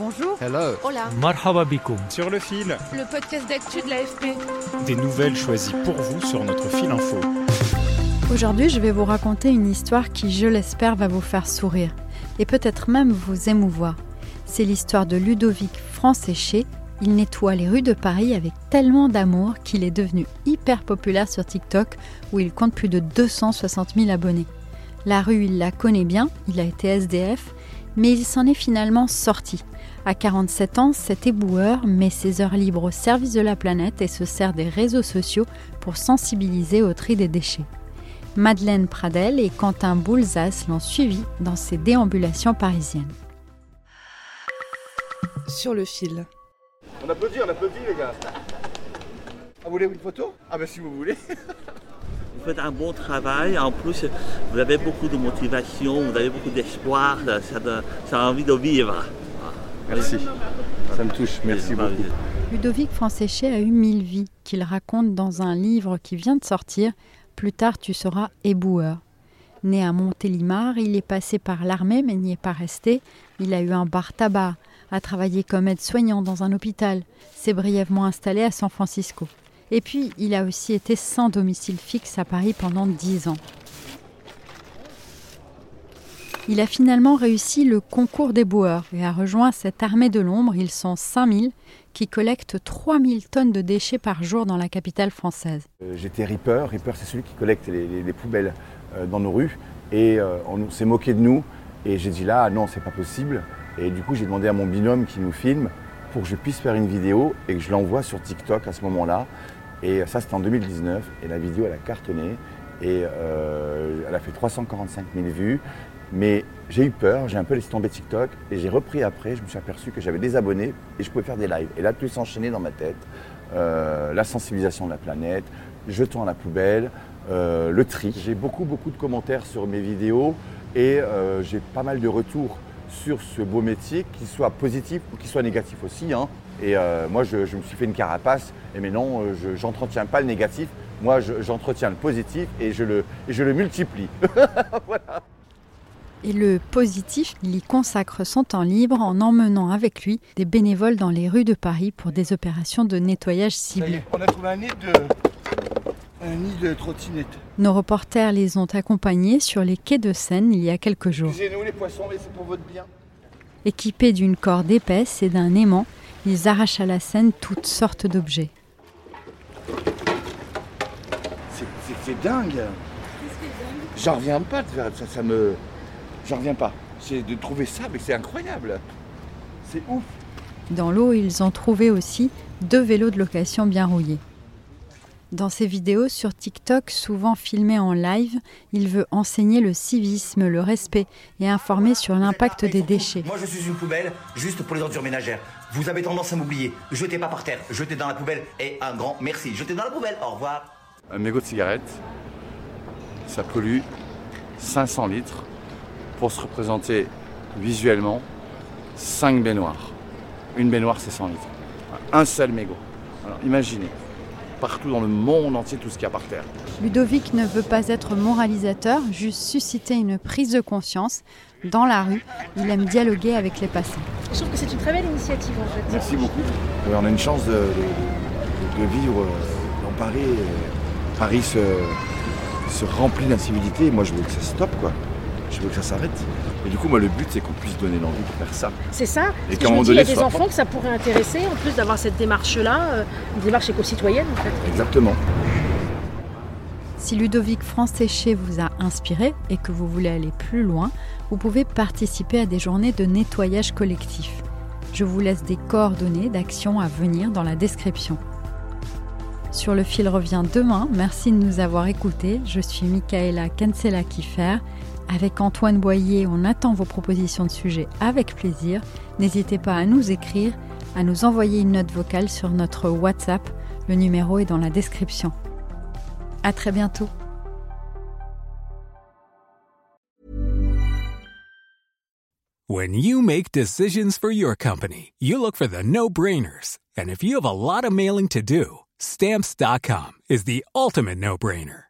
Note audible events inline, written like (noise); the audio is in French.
Bonjour. Hello. Hola. Marhaba bikoum. Sur le fil, Le podcast d'actu de l'AFP. des nouvelles choisies pour vous sur notre fil info. Aujourd'hui, je vais vous raconter une histoire qui, je l'espère, va vous faire sourire et peut-être même vous émouvoir. C'est l'histoire de Ludovic Franséché. Il nettoie les rues de Paris avec tellement d'amour qu'il est devenu hyper populaire sur TikTok où il compte plus de 260 000 abonnés. La rue, il la connaît bien, il a été SDF, mais il s'en est finalement sorti. À 47 ans, cet éboueur met ses heures libres au service de la planète et se sert des réseaux sociaux pour sensibiliser au tri des déchets. Madeleine Pradel et Quentin Boulzas l'ont suivi dans ses déambulations parisiennes. Sur le fil. On applaudit, on applaudit les gars. Ah, vous voulez une photo? Ah bah si vous voulez. (laughs) Vous faites un bon travail, en plus vous avez beaucoup de motivation, vous avez beaucoup d'espoir, ça, donne- ça a envie de vivre. Merci. Ça me touche, merci beaucoup. Ludovic Franséché a eu mille vies qu'il raconte dans un livre qui vient de sortir. Plus tard, tu seras éboueur. Né à Montélimar, il est passé par l'armée mais n'y est pas resté. Il a eu un bar tabac, a travaillé comme aide-soignant dans un hôpital, s'est brièvement installé à San Francisco. Et puis, il a aussi été sans domicile fixe à Paris pendant dix ans. Il a finalement réussi le concours des boueurs et a rejoint cette armée de l'ombre. Ils sont 5000 qui collectent 3000 tonnes de déchets par jour dans la capitale française. Euh, J'étais Reaper. Reaper, c'est celui qui collecte les, les- les poubelles euh, dans nos rues. Et euh, on s'est moqué de nous. Et j'ai dit là, ah non, c'est pas possible. Et du coup, j'ai demandé à mon binôme qui nous filme pour que je puisse faire une vidéo et que je l'envoie sur TikTok à ce moment-là. Et ça, c'était en 2019. Et la vidéo, elle a cartonné. Et elle a fait 345 000 vues. Mais j'ai eu peur, j'ai un peu laissé tomber TikTok. Et j'ai repris après. Je me suis aperçu que j'avais des abonnés et je pouvais faire des lives. Et là, tout s'enchaînait dans ma tête. Euh, la sensibilisation de la planète, jetons à la poubelle, euh, le tri. J'ai beaucoup, beaucoup de commentaires sur mes vidéos et euh, j'ai pas mal de retours sur ce beau métier, qu'il soit positif ou qu'il soit négatif aussi. hein. Et euh, moi, je, je me suis fait une carapace et maintenant, euh, je n'entretiens pas le négatif. Moi, je- j'entretiens le positif et je le, et je le multiplie. (laughs) Et le positif, il y consacre son temps libre en emmenant avec lui des bénévoles dans les rues de Paris pour des opérations de nettoyage ciblées. on a trouvé un nid de, un nid de trottinette. Nos reporters les ont accompagnés sur les quais de Seine il y a quelques jours. Excusez-nous les poissons, mais c'est pour votre bien. Équipés d'une corde épaisse et d'un aimant, ils arrachent à la Seine toutes sortes d'objets. C'est- dingue? J'en reviens pas de faire ça, ça me. J'en reviens pas. C'est de trouver ça, mais c'est incroyable. C'est ouf. Dans l'eau, ils ont trouvé aussi deux vélos de location bien rouillés. Dans ses vidéos sur TikTok, souvent filmées en live, il veut enseigner le civisme, le respect et informer sur l'impact des déchets. Moi, je suis une poubelle juste pour les ordures ménagères. Vous avez tendance à m'oublier. Jetez pas par terre, jetez dans la poubelle. Et un grand merci. Jetez dans la poubelle. Au revoir. Un mégot de cigarette, ça pollue 500 litres pour se représenter visuellement 5 baignoires. Une baignoire, c'est 100 litres. Un seul mégot. Alors imaginez, partout dans le monde entier, tout ce qu'il y a par terre. Ludovic ne veut pas être moralisateur, juste susciter une prise de conscience. Dans la rue, il aime dialoguer avec les passants. Je trouve que c'est une très belle initiative en fait. Merci beaucoup. Euh, on a une chance de, de- de vivre euh, dans Paris. et Paris se, se remplit d'incivilité. Moi, je veux que ça stoppe, quoi. Je veux que ça s'arrête. Et du coup, moi, le but, c'est qu'on puisse donner l'envie de faire ça. C'est ça. Et qu'à un moment dis, il y a donné, des enfants que ça pourrait intéresser, en plus d'avoir cette démarche-là, euh, une démarche éco-citoyenne en fait. Exactement. Si Ludovic Franséché vous a inspiré et que vous voulez aller plus loin, vous pouvez participer à des journées de nettoyage collectif. Je vous laisse des coordonnées d'actions à venir dans la description. Sur le fil revient demain. Merci de nous avoir écoutés. Je suis Michaela Cancela Kiffer. Avec Antoine Boyer, on attend vos propositions de sujets avec plaisir. N'hésitez pas à nous écrire, à nous envoyer une note vocale sur notre WhatsApp. Le numéro est dans la description. À très bientôt. When you make decisions for your company, you look for the no-brainers. And if you have a lot of mailing to do, stamps.com is the ultimate no-brainer.